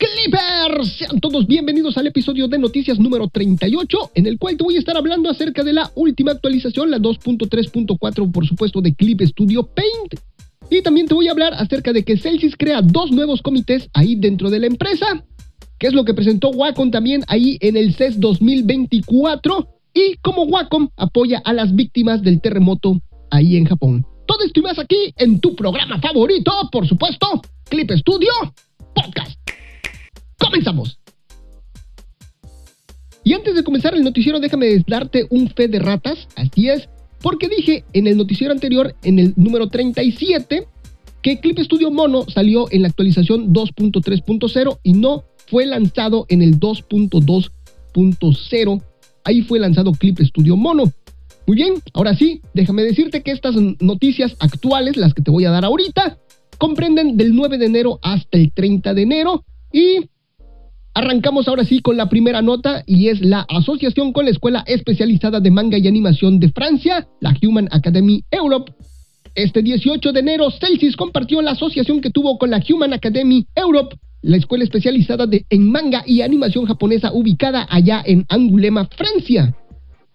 Clippers. Sean todos bienvenidos al episodio de noticias número 38, en el cual te voy a estar hablando acerca de la última actualización, la 2.3.4, por supuesto, de Clip Studio Paint. Y también te voy a hablar acerca de que Celsius crea dos nuevos comités ahí dentro de la empresa, que es lo que presentó Wacom también ahí en el CES 2024, y cómo Wacom apoya a las víctimas del terremoto ahí en Japón. Todo esto y más aquí en tu programa favorito, por supuesto, Clip Studio Podcast. ¡Comenzamos! Y antes de comenzar el noticiero, déjame darte un fe de ratas, así es, porque dije en el noticiero anterior, en el número 37, que Clip Studio Mono salió en la actualización 2.3.0 y no fue lanzado en el 2.2.0. Ahí fue lanzado Clip Studio Mono. Muy bien, ahora sí, déjame decirte que estas noticias actuales, las que te voy a dar ahorita, comprenden del 9 de enero hasta el 30 de enero y Arrancamos ahora sí con la primera nota y es la asociación con la Escuela Especializada de Manga y Animación de Francia, la Human Academy Europe. Este 18 de enero, Celsius compartió la asociación que tuvo con la Human Academy Europe, la escuela especializada de, en manga y animación japonesa ubicada allá en Angulema, Francia.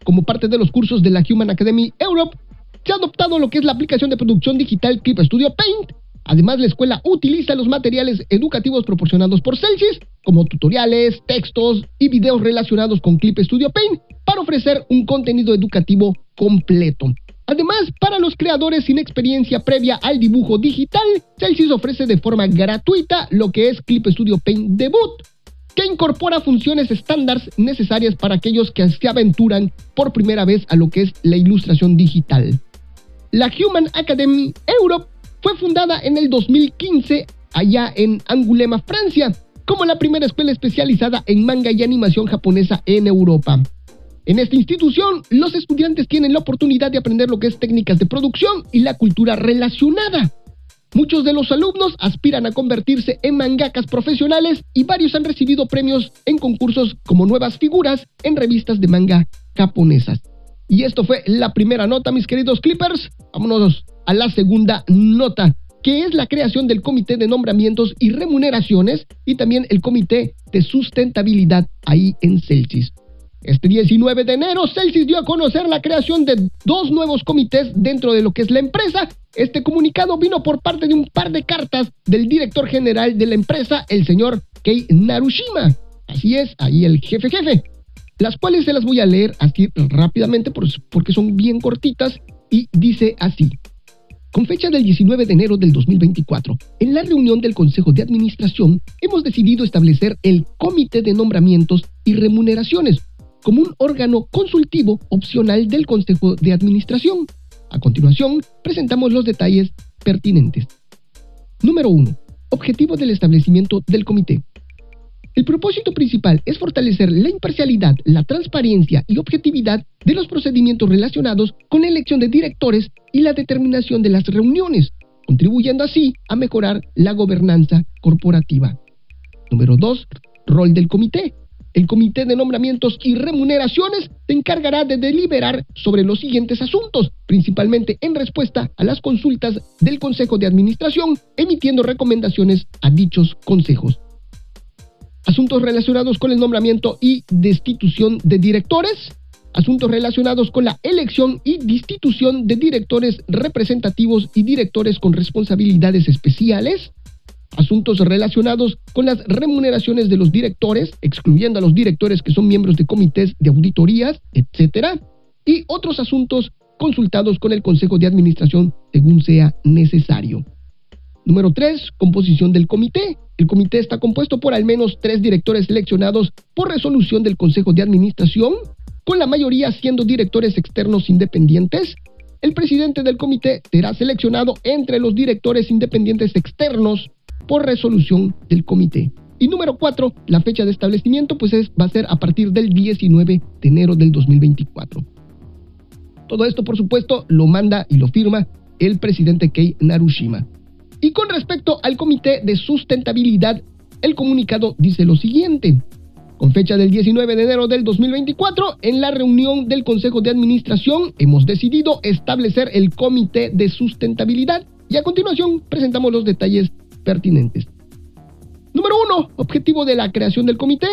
Como parte de los cursos de la Human Academy Europe, se ha adoptado lo que es la aplicación de producción digital Clip Studio Paint, Además, la escuela utiliza los materiales educativos proporcionados por Celsius, como tutoriales, textos y videos relacionados con Clip Studio Paint, para ofrecer un contenido educativo completo. Además, para los creadores sin experiencia previa al dibujo digital, Celsius ofrece de forma gratuita lo que es Clip Studio Paint Debut, que incorpora funciones estándar necesarias para aquellos que se aventuran por primera vez a lo que es la ilustración digital. La Human Academy Europe fue fundada en el 2015 allá en Angulema, Francia, como la primera escuela especializada en manga y animación japonesa en Europa. En esta institución, los estudiantes tienen la oportunidad de aprender lo que es técnicas de producción y la cultura relacionada. Muchos de los alumnos aspiran a convertirse en mangakas profesionales y varios han recibido premios en concursos como nuevas figuras en revistas de manga japonesas. Y esto fue la primera nota, mis queridos Clippers. Vámonos a la segunda nota, que es la creación del Comité de Nombramientos y Remuneraciones y también el Comité de Sustentabilidad ahí en Celsius. Este 19 de enero, Celsius dio a conocer la creación de dos nuevos comités dentro de lo que es la empresa. Este comunicado vino por parte de un par de cartas del director general de la empresa, el señor Kei Narushima. Así es, ahí el jefe jefe las cuales se las voy a leer así rápidamente porque son bien cortitas y dice así. Con fecha del 19 de enero del 2024, en la reunión del Consejo de Administración hemos decidido establecer el Comité de Nombramientos y Remuneraciones como un órgano consultivo opcional del Consejo de Administración. A continuación, presentamos los detalles pertinentes. Número 1. Objetivo del establecimiento del comité. El propósito principal es fortalecer la imparcialidad, la transparencia y objetividad de los procedimientos relacionados con la elección de directores y la determinación de las reuniones, contribuyendo así a mejorar la gobernanza corporativa. Número 2. Rol del comité. El Comité de Nombramientos y Remuneraciones se encargará de deliberar sobre los siguientes asuntos, principalmente en respuesta a las consultas del Consejo de Administración, emitiendo recomendaciones a dichos consejos asuntos relacionados con el nombramiento y destitución de directores, asuntos relacionados con la elección y destitución de directores representativos y directores con responsabilidades especiales, asuntos relacionados con las remuneraciones de los directores, excluyendo a los directores que son miembros de comités de auditorías, etc., y otros asuntos consultados con el Consejo de Administración según sea necesario. Número 3. Composición del comité. El comité está compuesto por al menos tres directores seleccionados por resolución del Consejo de Administración, con la mayoría siendo directores externos independientes. El presidente del comité será seleccionado entre los directores independientes externos por resolución del comité. Y número 4, la fecha de establecimiento pues es, va a ser a partir del 19 de enero del 2024. Todo esto, por supuesto, lo manda y lo firma el presidente Kei Narushima. Y con respecto al Comité de Sustentabilidad, el comunicado dice lo siguiente. Con fecha del 19 de enero del 2024, en la reunión del Consejo de Administración hemos decidido establecer el Comité de Sustentabilidad y a continuación presentamos los detalles pertinentes. Número Número uno, objetivo de la creación del comité.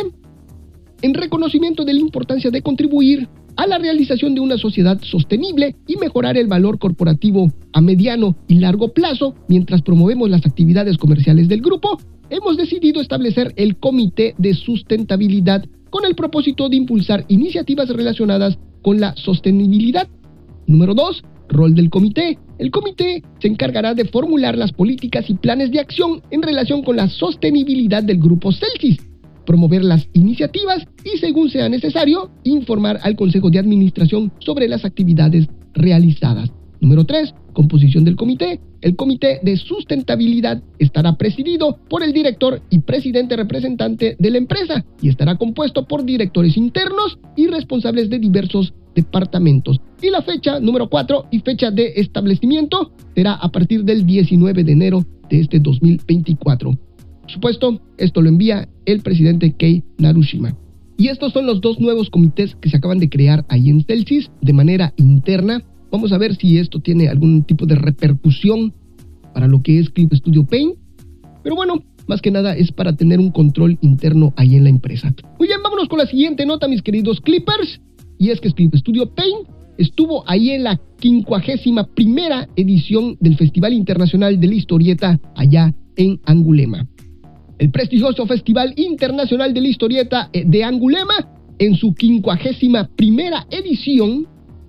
En reconocimiento de la importancia de contribuir a la realización de una sociedad sostenible y mejorar el valor corporativo a mediano y largo plazo mientras promovemos las actividades comerciales del grupo, hemos decidido establecer el Comité de Sustentabilidad con el propósito de impulsar iniciativas relacionadas con la sostenibilidad. Número 2. Rol del comité. El comité se encargará de formular las políticas y planes de acción en relación con la sostenibilidad del grupo Celsius, promover las iniciativas y, según sea necesario, informar al Consejo de Administración sobre las actividades realizadas. Número 3. Composición del comité. El comité de sustentabilidad estará presidido por el director y presidente representante de la empresa y estará compuesto por directores internos y responsables de diversos departamentos. Y la fecha número 4 y fecha de establecimiento será a partir del 19 de enero de este 2024. Supuesto, esto lo envía el presidente Kei Narushima. Y estos son los dos nuevos comités que se acaban de crear ahí en Celsius de manera interna Vamos a ver si esto tiene algún tipo de repercusión para lo que es Clip Studio Paint. Pero bueno, más que nada es para tener un control interno ahí en la empresa. Muy bien, vámonos con la siguiente nota, mis queridos Clippers. Y es que Clip Studio Paint estuvo ahí en la 51 primera edición del Festival Internacional de la Historieta allá en Angulema. El prestigioso Festival Internacional de la Historieta eh, de Angulema, en su 51 primera edición,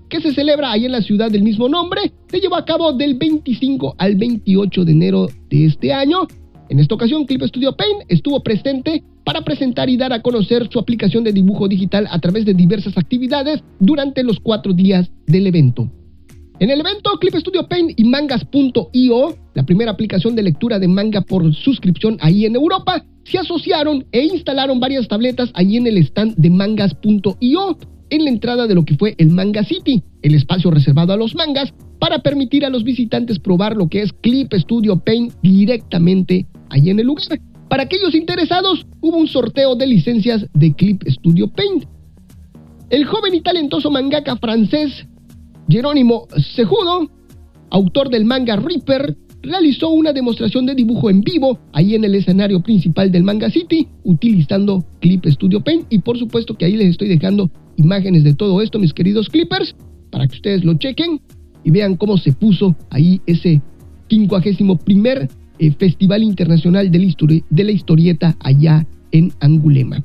que se celebra ahí en la ciudad del mismo nombre, se llevó a cabo del 25 al 28 de enero de este año. En esta ocasión, Clip Studio Paint estuvo presente para presentar y dar a conocer su aplicación de dibujo digital a través de diversas actividades durante los cuatro días del evento. En el evento, Clip Studio Paint y Mangas.io, la primera aplicación de lectura de manga por suscripción ahí en Europa, se asociaron e instalaron varias tabletas ahí en el stand de Mangas.io en la entrada de lo que fue el Manga City, el espacio reservado a los mangas, para permitir a los visitantes probar lo que es Clip Studio Paint directamente ahí en el lugar. Para aquellos interesados, hubo un sorteo de licencias de Clip Studio Paint. El joven y talentoso mangaka francés Jerónimo Sejudo, autor del manga Reaper, realizó una demostración de dibujo en vivo ahí en el escenario principal del Manga City utilizando Clip Studio Paint. Y por supuesto que ahí les estoy dejando imágenes de todo esto mis queridos clippers para que ustedes lo chequen y vean cómo se puso ahí ese 51 primer eh, Festival Internacional de la, de la Historieta allá en Angulema.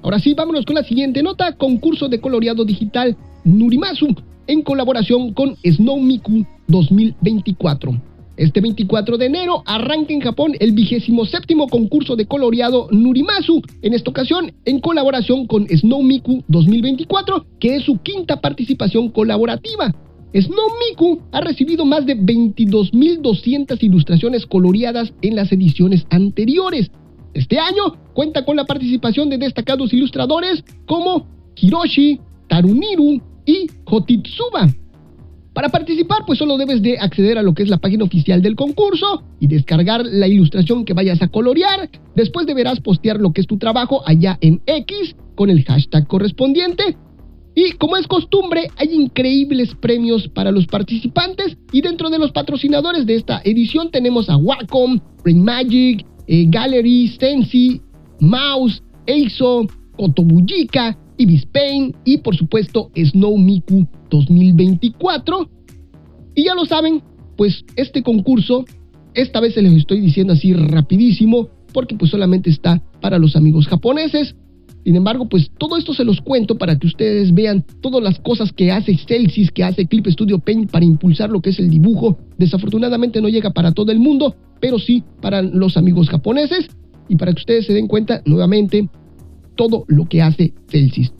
Ahora sí, vámonos con la siguiente nota, concurso de coloreado digital Nurimasu en colaboración con Snow Miku 2024. Este 24 de enero arranca en Japón el vigésimo séptimo concurso de coloreado Nurimasu, en esta ocasión en colaboración con Snow Miku 2024, que es su quinta participación colaborativa. Snow Miku ha recibido más de 22.200 ilustraciones coloreadas en las ediciones anteriores. Este año cuenta con la participación de destacados ilustradores como Hiroshi, Taruniru y Hotitsuba. Para participar, pues solo debes de acceder a lo que es la página oficial del concurso y descargar la ilustración que vayas a colorear. Después deberás postear lo que es tu trabajo allá en X con el hashtag correspondiente. Y como es costumbre, hay increíbles premios para los participantes y dentro de los patrocinadores de esta edición tenemos a Wacom, Brain Magic, eh, Gallery, Sensi, Mouse, Eizo, Kotobujika, Ibispain y por supuesto Snow Miku 2024. Y ya lo saben, pues este concurso, esta vez se les estoy diciendo así rapidísimo, porque pues solamente está para los amigos japoneses. Sin embargo, pues todo esto se los cuento para que ustedes vean todas las cosas que hace Celsius, que hace Clip Studio Paint para impulsar lo que es el dibujo. Desafortunadamente no llega para todo el mundo, pero sí para los amigos japoneses. Y para que ustedes se den cuenta nuevamente todo lo que hace Celsius.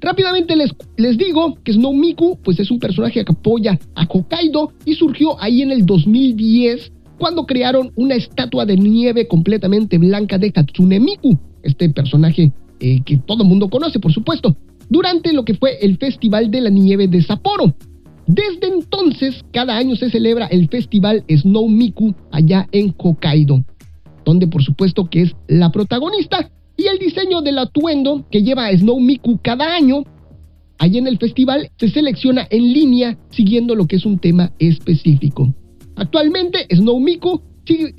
Rápidamente les, les digo que Snow Miku pues es un personaje que apoya a Hokkaido y surgió ahí en el 2010 cuando crearon una estatua de nieve completamente blanca de Hatsune Miku, este personaje eh, que todo el mundo conoce por supuesto, durante lo que fue el Festival de la Nieve de Sapporo. Desde entonces, cada año se celebra el Festival Snow Miku allá en Hokkaido, donde por supuesto que es la protagonista y el diseño del atuendo que lleva Snow Miku cada año, allí en el festival, se selecciona en línea siguiendo lo que es un tema específico. Actualmente, Snow Miku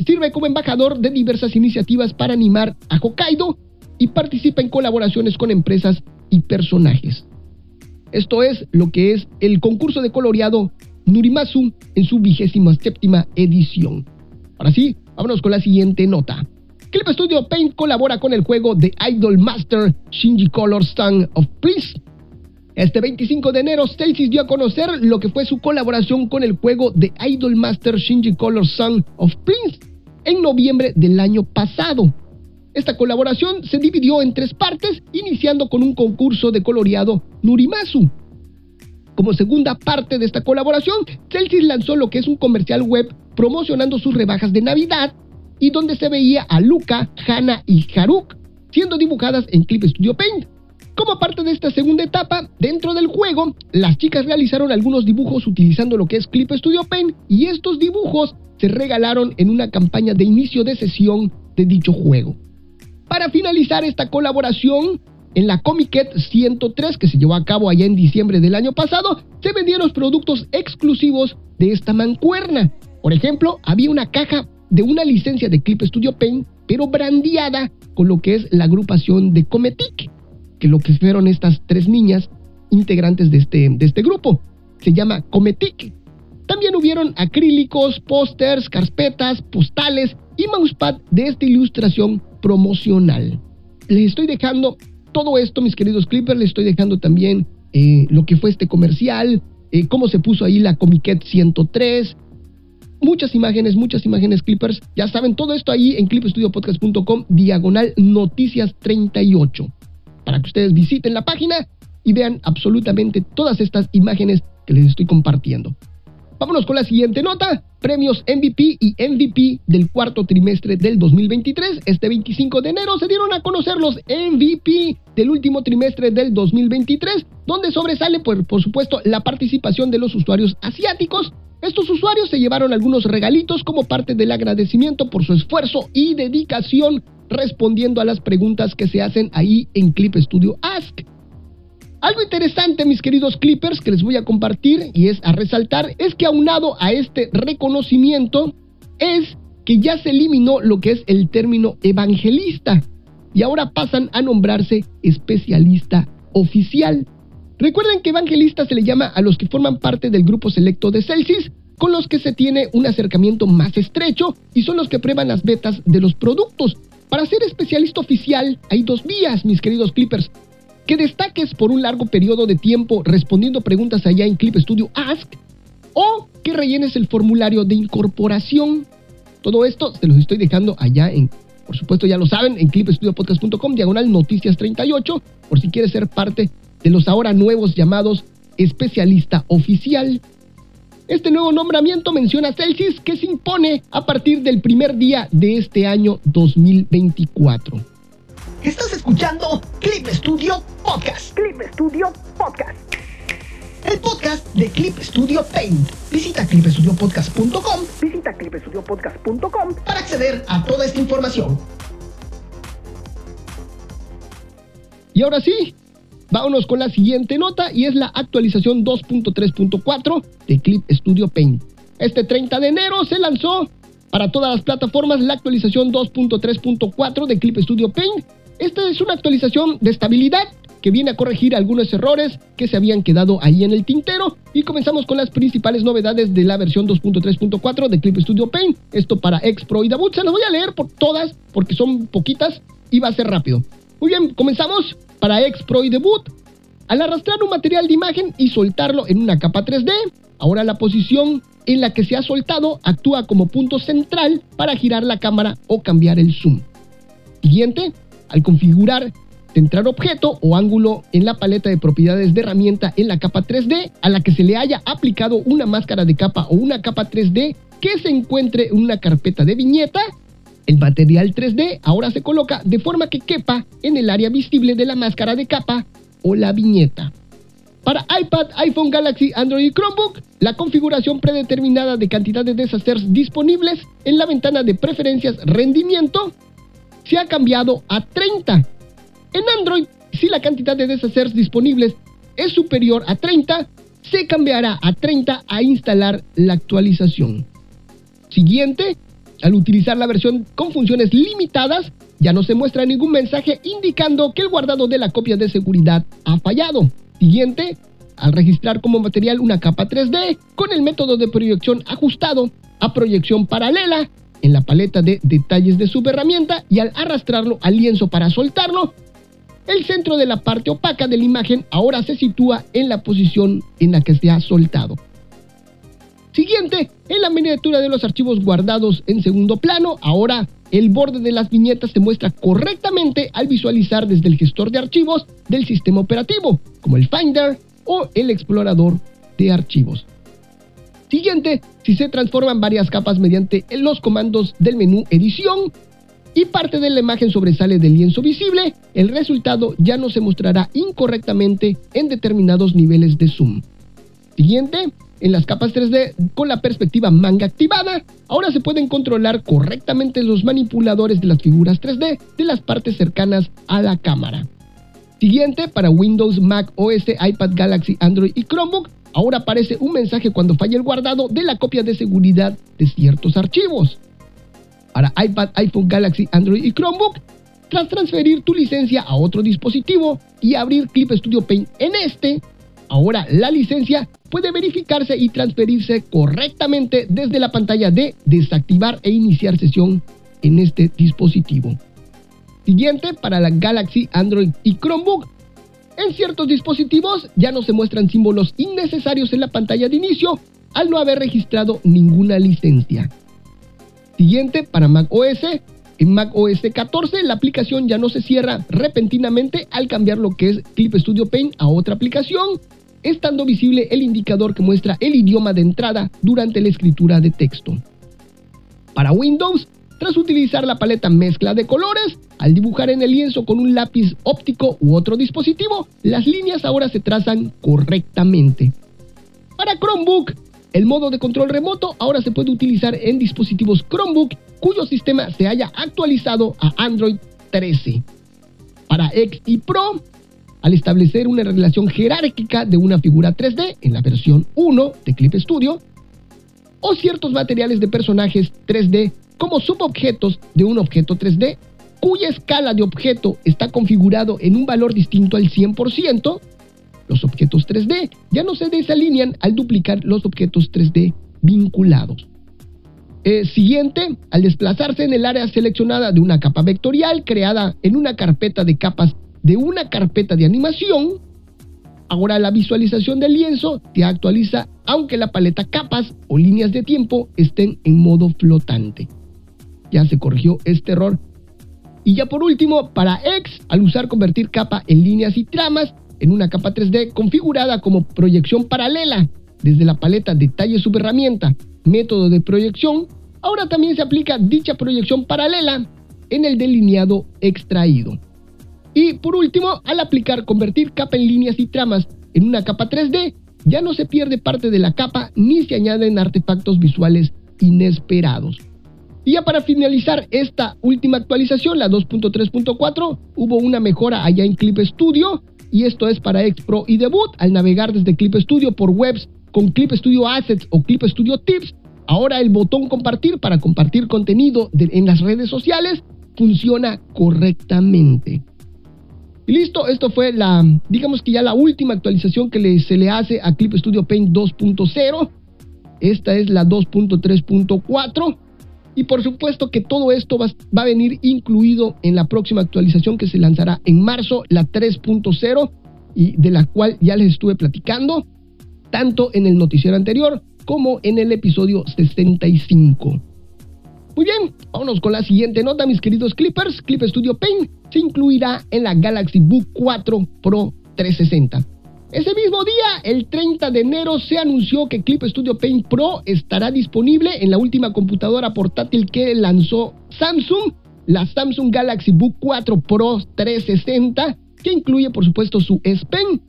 sirve como embajador de diversas iniciativas para animar a Hokkaido y participa en colaboraciones con empresas y personajes. Esto es lo que es el concurso de coloreado Nurimasu en su vigésima séptima edición. Ahora sí, vámonos con la siguiente nota. Clip Studio Paint colabora con el juego de Idol Master Shinji Color Sun of Peace. Este 25 de enero, Celsius dio a conocer lo que fue su colaboración con el juego de Idol Master Shinji Color Sun of Prince en noviembre del año pasado. Esta colaboración se dividió en tres partes, iniciando con un concurso de coloreado Nurimasu. Como segunda parte de esta colaboración, Celsius lanzó lo que es un comercial web promocionando sus rebajas de Navidad y donde se veía a Luca, Hana y Haruk siendo dibujadas en Clip Studio Paint. Como parte de esta segunda etapa, dentro del juego, las chicas realizaron algunos dibujos utilizando lo que es Clip Studio Paint y estos dibujos se regalaron en una campaña de inicio de sesión de dicho juego. Para finalizar esta colaboración, en la Comiket 103 que se llevó a cabo allá en diciembre del año pasado, se vendieron productos exclusivos de esta mancuerna. Por ejemplo, había una caja de una licencia de Clip Studio Paint, pero brandeada con lo que es la agrupación de Cometic, que lo que fueron estas tres niñas integrantes de este, de este grupo. Se llama Cometic. También hubieron acrílicos, pósters, carpetas, postales y mousepad de esta ilustración promocional. Les estoy dejando todo esto, mis queridos clippers, les estoy dejando también eh, lo que fue este comercial, eh, cómo se puso ahí la Comiquet 103, muchas imágenes, muchas imágenes clippers. Ya saben, todo esto ahí en clipstudiopodcast.com, diagonal noticias 38, para que ustedes visiten la página y vean absolutamente todas estas imágenes que les estoy compartiendo. Vámonos con la siguiente nota. Premios MVP y MVP del cuarto trimestre del 2023. Este 25 de enero se dieron a conocer los MVP del último trimestre del 2023, donde sobresale, por, por supuesto, la participación de los usuarios asiáticos. Estos usuarios se llevaron algunos regalitos como parte del agradecimiento por su esfuerzo y dedicación respondiendo a las preguntas que se hacen ahí en Clip Studio Ask. Algo interesante, mis queridos clippers, que les voy a compartir y es a resaltar, es que aunado a este reconocimiento es que ya se eliminó lo que es el término evangelista y ahora pasan a nombrarse especialista oficial. Recuerden que evangelista se le llama a los que forman parte del grupo selecto de Celsius, con los que se tiene un acercamiento más estrecho y son los que prueban las betas de los productos. Para ser especialista oficial hay dos vías, mis queridos clippers que destaques por un largo periodo de tiempo respondiendo preguntas allá en Clip Studio Ask o que rellenes el formulario de incorporación. Todo esto se los estoy dejando allá en, por supuesto ya lo saben, en clipstudiopodcast.com, diagonal noticias 38, por si quieres ser parte de los ahora nuevos llamados especialista oficial. Este nuevo nombramiento menciona Celsius que se impone a partir del primer día de este año 2024. Estás escuchando Clip Studio Podcast. Clip Studio Podcast. El podcast de Clip Studio Paint. Visita clipstudiopodcast.com. Visita clipstudiopodcast.com para acceder a toda esta información. Y ahora sí, vámonos con la siguiente nota y es la actualización 2.3.4 de Clip Studio Paint. Este 30 de enero se lanzó para todas las plataformas la actualización 2.3.4 de Clip Studio Paint esta es una actualización de estabilidad que viene a corregir algunos errores que se habían quedado ahí en el tintero. Y comenzamos con las principales novedades de la versión 2.3.4 de Clip Studio Paint. Esto para X Pro y Debut. Se las voy a leer por todas porque son poquitas y va a ser rápido. Muy bien, comenzamos para X Pro y Debut. Al arrastrar un material de imagen y soltarlo en una capa 3D, ahora la posición en la que se ha soltado actúa como punto central para girar la cámara o cambiar el zoom. Siguiente, al configurar centrar objeto o ángulo en la paleta de propiedades de herramienta en la capa 3D a la que se le haya aplicado una máscara de capa o una capa 3D que se encuentre en una carpeta de viñeta, el material 3D ahora se coloca de forma que quepa en el área visible de la máscara de capa o la viñeta. Para iPad, iPhone, Galaxy, Android y Chromebook, la configuración predeterminada de cantidad de desasters disponibles en la ventana de preferencias rendimiento se ha cambiado a 30. En Android, si la cantidad de deshacers disponibles es superior a 30, se cambiará a 30 a instalar la actualización. Siguiente, al utilizar la versión con funciones limitadas, ya no se muestra ningún mensaje indicando que el guardado de la copia de seguridad ha fallado. Siguiente, al registrar como material una capa 3D con el método de proyección ajustado a proyección paralela en la paleta de detalles de subherramienta y al arrastrarlo al lienzo para soltarlo, el centro de la parte opaca de la imagen ahora se sitúa en la posición en la que se ha soltado. Siguiente, en la miniatura de los archivos guardados en segundo plano, ahora el borde de las viñetas se muestra correctamente al visualizar desde el gestor de archivos del sistema operativo, como el Finder o el explorador de archivos. Siguiente, si se transforman varias capas mediante los comandos del menú edición y parte de la imagen sobresale del lienzo visible, el resultado ya no se mostrará incorrectamente en determinados niveles de zoom. Siguiente, en las capas 3D con la perspectiva manga activada, ahora se pueden controlar correctamente los manipuladores de las figuras 3D de las partes cercanas a la cámara. Siguiente, para Windows, Mac OS, iPad, Galaxy, Android y Chromebook, ahora aparece un mensaje cuando falla el guardado de la copia de seguridad de ciertos archivos. Para iPad, iPhone, Galaxy, Android y Chromebook, tras transferir tu licencia a otro dispositivo y abrir Clip Studio Paint en este, ahora la licencia puede verificarse y transferirse correctamente desde la pantalla de desactivar e iniciar sesión en este dispositivo. Siguiente, para la Galaxy, Android y Chromebook, en ciertos dispositivos ya no se muestran símbolos innecesarios en la pantalla de inicio al no haber registrado ninguna licencia. Siguiente, para Mac OS, en Mac OS 14 la aplicación ya no se cierra repentinamente al cambiar lo que es Clip Studio Paint a otra aplicación, estando visible el indicador que muestra el idioma de entrada durante la escritura de texto. Para Windows, tras utilizar la paleta mezcla de colores, al dibujar en el lienzo con un lápiz óptico u otro dispositivo, las líneas ahora se trazan correctamente. Para Chromebook, el modo de control remoto ahora se puede utilizar en dispositivos Chromebook cuyo sistema se haya actualizado a Android 13. Para X y Pro, al establecer una relación jerárquica de una figura 3D en la versión 1 de Clip Studio, o ciertos materiales de personajes 3D como subobjetos de un objeto 3D cuya escala de objeto está configurado en un valor distinto al 100%, los objetos 3D ya no se desalinean al duplicar los objetos 3D vinculados. Eh, siguiente, al desplazarse en el área seleccionada de una capa vectorial creada en una carpeta de capas de una carpeta de animación, ahora la visualización del lienzo se actualiza aunque la paleta capas o líneas de tiempo estén en modo flotante. Ya se corrigió este error. Y ya por último, para X, al usar convertir capa en líneas y tramas en una capa 3D configurada como proyección paralela desde la paleta detalle subherramienta, método de proyección, ahora también se aplica dicha proyección paralela en el delineado extraído. Y por último, al aplicar convertir capa en líneas y tramas en una capa 3D, ya no se pierde parte de la capa ni se añaden artefactos visuales inesperados. Y ya para finalizar esta última actualización, la 2.3.4, hubo una mejora allá en Clip Studio y esto es para X Pro y Debut. Al navegar desde Clip Studio por webs con Clip Studio Assets o Clip Studio Tips, ahora el botón compartir para compartir contenido en las redes sociales funciona correctamente. Y listo, esto fue la, digamos que ya la última actualización que se le hace a Clip Studio Paint 2.0. Esta es la 2.3.4. Y por supuesto que todo esto va, va, a venir incluido en la próxima actualización que se lanzará en marzo, la 3.0, y de la cual ya les estuve platicando tanto en el noticiero anterior como en el episodio 65. Muy bien, vámonos con la siguiente nota, mis queridos Clippers. Clip Studio Paint se incluirá en la Galaxy Book 4 Pro 360. Ese mismo día, el 30 de enero, se anunció que Clip Studio Paint Pro estará disponible en la última computadora portátil que lanzó Samsung, la Samsung Galaxy Book 4 Pro 360, que incluye por supuesto su S Pen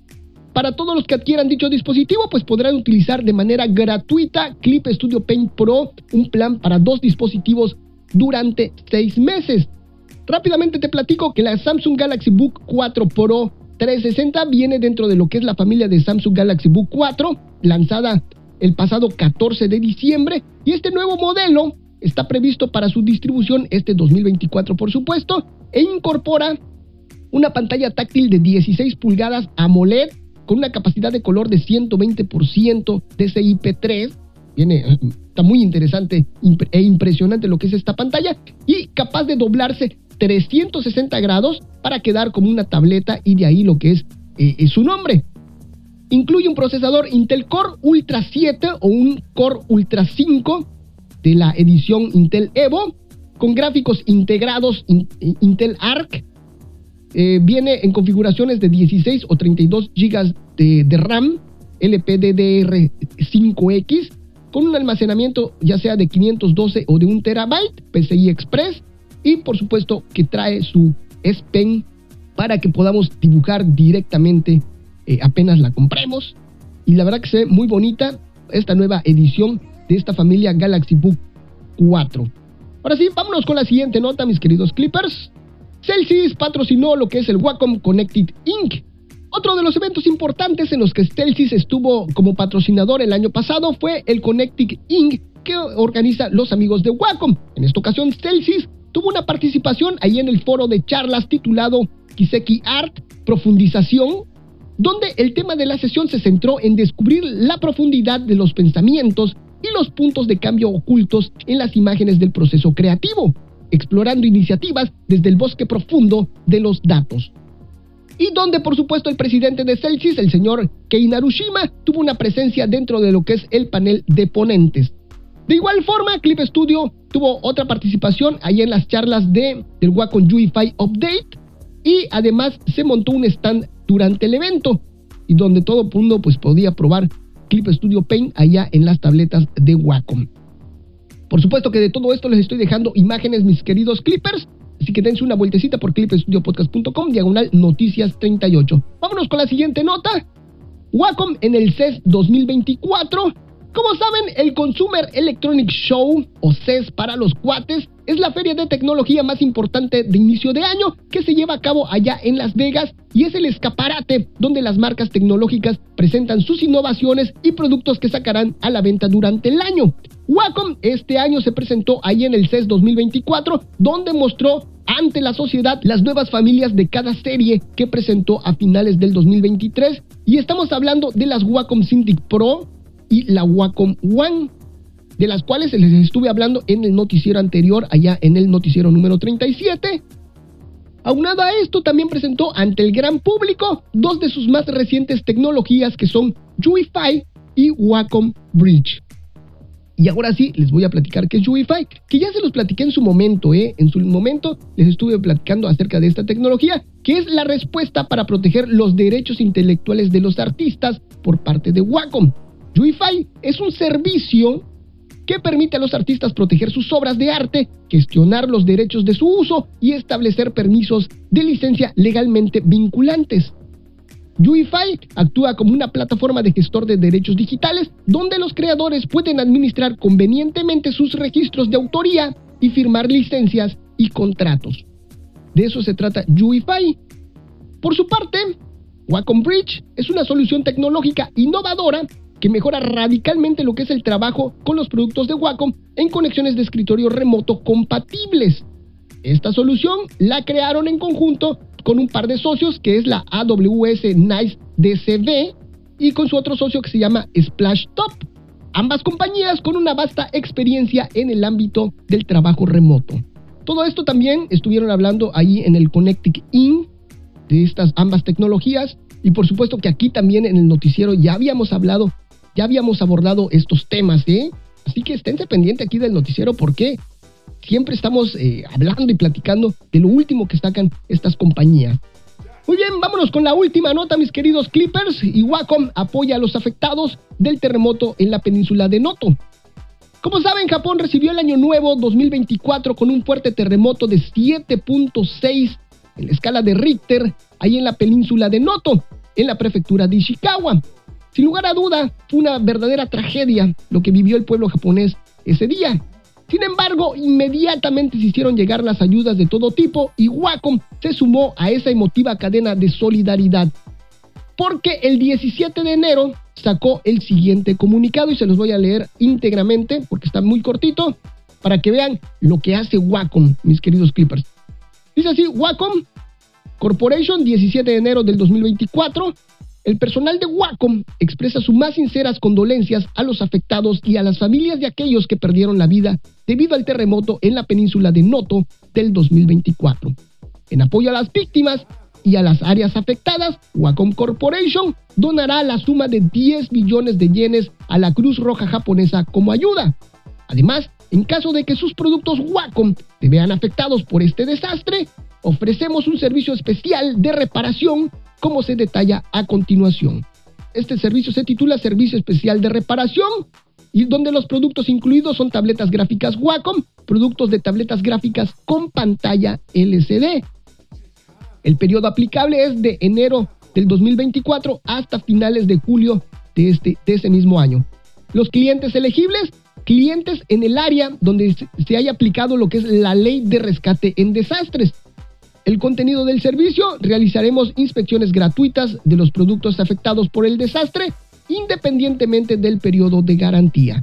para todos los que adquieran dicho dispositivo, pues podrán utilizar de manera gratuita Clip Studio Paint Pro, un plan para dos dispositivos durante seis meses. Rápidamente te platico que la Samsung Galaxy Book 4 Pro 360 viene dentro de lo que es la familia de Samsung Galaxy Book 4, lanzada el pasado 14 de diciembre, y este nuevo modelo está previsto para su distribución este 2024, por supuesto, e incorpora una pantalla táctil de 16 pulgadas AMOLED con una capacidad de color de 120% DCI-P3. Viene, está muy interesante e impresionante lo que es esta pantalla y capaz de doblarse 360 grados para quedar como una tableta y de ahí lo que es, eh, su nombre. Incluye un procesador Intel Core Ultra 7 o un Core Ultra 5 de la edición Intel Evo con gráficos integrados Intel Arc eh, viene en configuraciones de 16 o 32 GB de, RAM LPDDR5X con un almacenamiento ya sea de 512 o de 1 terabyte PCI Express y por supuesto que trae su S Pen para que podamos dibujar directamente eh, apenas la compremos y la verdad que se ve muy bonita esta nueva edición de esta familia Galaxy Book 4. Ahora sí, vámonos con la siguiente nota, mis queridos Clippers. Celsius patrocinó lo que es el Wacom Connected Inc. Otro de los eventos importantes en los que Celsius estuvo como patrocinador el año pasado fue el Connected Inc. que organiza los amigos de Wacom. En esta ocasión, Celsius tuvo una participación ahí en el foro de charlas titulado Kiseki Art Profundización, donde el tema de la sesión se centró en descubrir la profundidad de los pensamientos y los puntos de cambio ocultos en las imágenes del proceso creativo explorando iniciativas desde el bosque profundo de los datos. Y donde, por supuesto, el presidente de Celsius, el señor Kei Narushima, tuvo una presencia dentro de lo que es el panel de ponentes. De igual forma, Clip Studio tuvo otra participación ahí en las charlas de, del Wacom UEFI Update y además se montó un stand durante el evento y donde todo el mundo pues podía probar Clip Studio Paint allá en las tabletas de Wacom. Por supuesto que de todo esto les estoy dejando imágenes, mis queridos clippers. Así que dense una vueltecita por clipstudiopodcast.com, diagonal noticias 38. Vámonos con la siguiente nota. Wacom en el CES 2024 como saben, el Consumer Electronic Show, o CES para los cuates, es la feria de tecnología más importante de inicio de año que se lleva a cabo allá en Las Vegas y es el escaparate donde las marcas tecnológicas presentan sus innovaciones y productos que sacarán a la venta durante el año. Wacom este año se presentó ahí en el CES 2024 donde mostró ante la sociedad las nuevas familias de cada serie que presentó a finales del 2023 y estamos hablando de las Wacom Cintiq Pro, y la Wacom One, de las cuales les estuve hablando en el noticiero anterior, allá en el noticiero número 37. Aunado a esto, también presentó ante el gran público dos de sus más recientes tecnologías que son UEFI y Wacom Bridge. Y ahora sí, les voy a platicar qué es UEFI, que ya se los platiqué en su momento, ¿eh? En su momento les estuve platicando acerca de esta tecnología, que es la respuesta para proteger los derechos intelectuales de los artistas por parte de Wacom. UIFI es un servicio que permite a los artistas proteger sus obras de arte, gestionar los derechos de su uso y establecer permisos de licencia legalmente vinculantes. UIFI actúa como una plataforma de gestor de derechos digitales donde los creadores pueden administrar convenientemente sus registros de autoría y firmar licencias y contratos. De eso se trata UIFI. Por su parte, Wacom Bridge es una solución tecnológica innovadora que mejora radicalmente lo que es el trabajo con los productos de Wacom en conexiones de escritorio remoto compatibles. Esta solución la crearon en conjunto con un par de socios que es la AWS Nice DCB y con su otro socio que se llama Splash Top. Ambas compañías con una vasta experiencia en el ámbito del trabajo remoto. Todo esto también estuvieron hablando ahí en el Connecting In de estas ambas tecnologías y por supuesto que aquí también en el noticiero ya habíamos hablado ya habíamos abordado estos temas, ¿eh? Así que esténse pendiente aquí del noticiero porque siempre estamos eh, hablando y platicando de lo último que sacan estas compañías. Muy bien, vámonos con la última nota, mis queridos Clippers. Y Wacom apoya a los afectados del terremoto en la península de Noto. Como saben, Japón recibió el año nuevo 2024 con un fuerte terremoto de 7.6 en la escala de Richter, ahí en la península de Noto, en la prefectura de Ishikawa. Sin lugar a duda, fue una verdadera tragedia lo que vivió el pueblo japonés ese día. Sin embargo, inmediatamente se hicieron llegar las ayudas de todo tipo y Wacom se sumó a esa emotiva cadena de solidaridad. Porque el 17 de enero sacó el siguiente comunicado y se los voy a leer íntegramente porque está muy cortito para que vean lo que hace Wacom, mis queridos Clippers. Dice así, Wacom Corporation, 17 de enero del 2024. El personal de Wacom expresa sus más sinceras condolencias a los afectados y a las familias de aquellos que perdieron la vida debido al terremoto en la península de Noto del 2024. En apoyo a las víctimas y a las áreas afectadas, Wacom Corporation donará la suma de 10 millones de yenes a la Cruz Roja japonesa como ayuda. Además, en caso de que sus productos Wacom se vean afectados por este desastre, ofrecemos un servicio especial de reparación como se detalla a continuación. Este servicio se titula Servicio Especial de Reparación y donde los productos incluidos son tabletas gráficas Wacom, productos de tabletas gráficas con pantalla LCD. El periodo aplicable es de enero del 2024 hasta finales de julio de, este, ese mismo año. Los clientes elegibles, clientes en el área donde se haya aplicado lo que es la ley de rescate en desastres, el contenido del servicio, realizaremos inspecciones gratuitas de los productos afectados por el desastre, independientemente del periodo de garantía.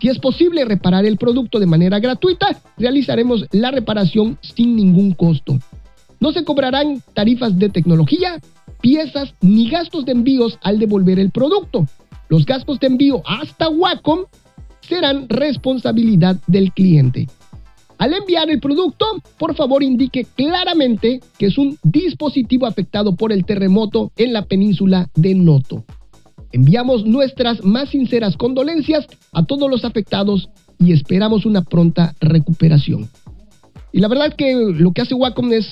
Si es posible reparar el producto de manera gratuita, realizaremos la reparación sin ningún costo. No se cobrarán tarifas de tecnología, piezas ni gastos de envíos al devolver el producto. Los gastos de envío hasta Wacom serán responsabilidad del cliente. Al enviar el producto, por favor indique claramente que es un dispositivo afectado por el terremoto en la península de Noto. Enviamos nuestras más sinceras condolencias a todos los afectados y esperamos una pronta recuperación. Y la verdad que lo que hace Wacom es,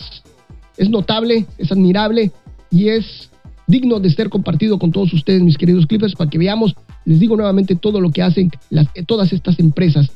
es notable, es admirable y es digno de ser compartido con todos ustedes, mis queridos clippers, para que veamos, les digo nuevamente, todo lo que hacen todas estas empresas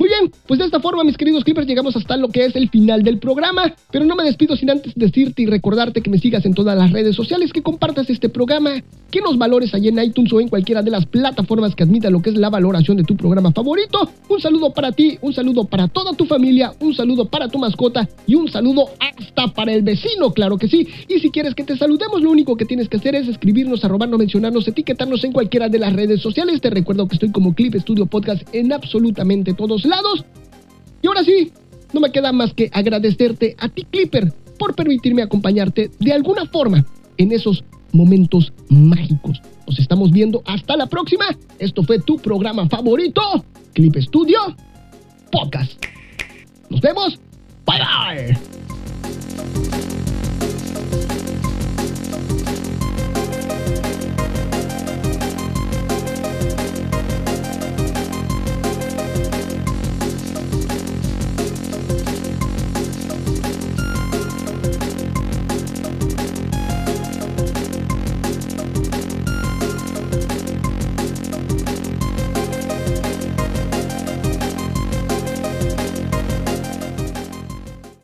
muy bien, pues de esta forma, mis queridos clippers, llegamos hasta lo que es el final del programa. Pero no me despido sin antes decirte y recordarte que me sigas en todas las redes sociales, que compartas este programa, que nos valores allí en iTunes o en cualquiera de las plataformas que admita lo que es la valoración de tu programa favorito. Un saludo para ti, un saludo para toda tu familia, un saludo para tu mascota y un saludo hasta para el vecino, claro que sí. Y si quieres que te saludemos, lo único que tienes que hacer es escribirnos, arrobarnos, mencionarnos, etiquetarnos en cualquiera de las redes sociales. Te recuerdo que estoy como Clip Studio Podcast en absolutamente todos lados. Y ahora sí, no me queda más que agradecerte a ti, Clipper, por permitirme acompañarte de alguna forma en esos momentos mágicos. Nos estamos viendo hasta la próxima. Esto fue tu programa favorito, Clip Studio Podcast. Nos vemos. Bye bye.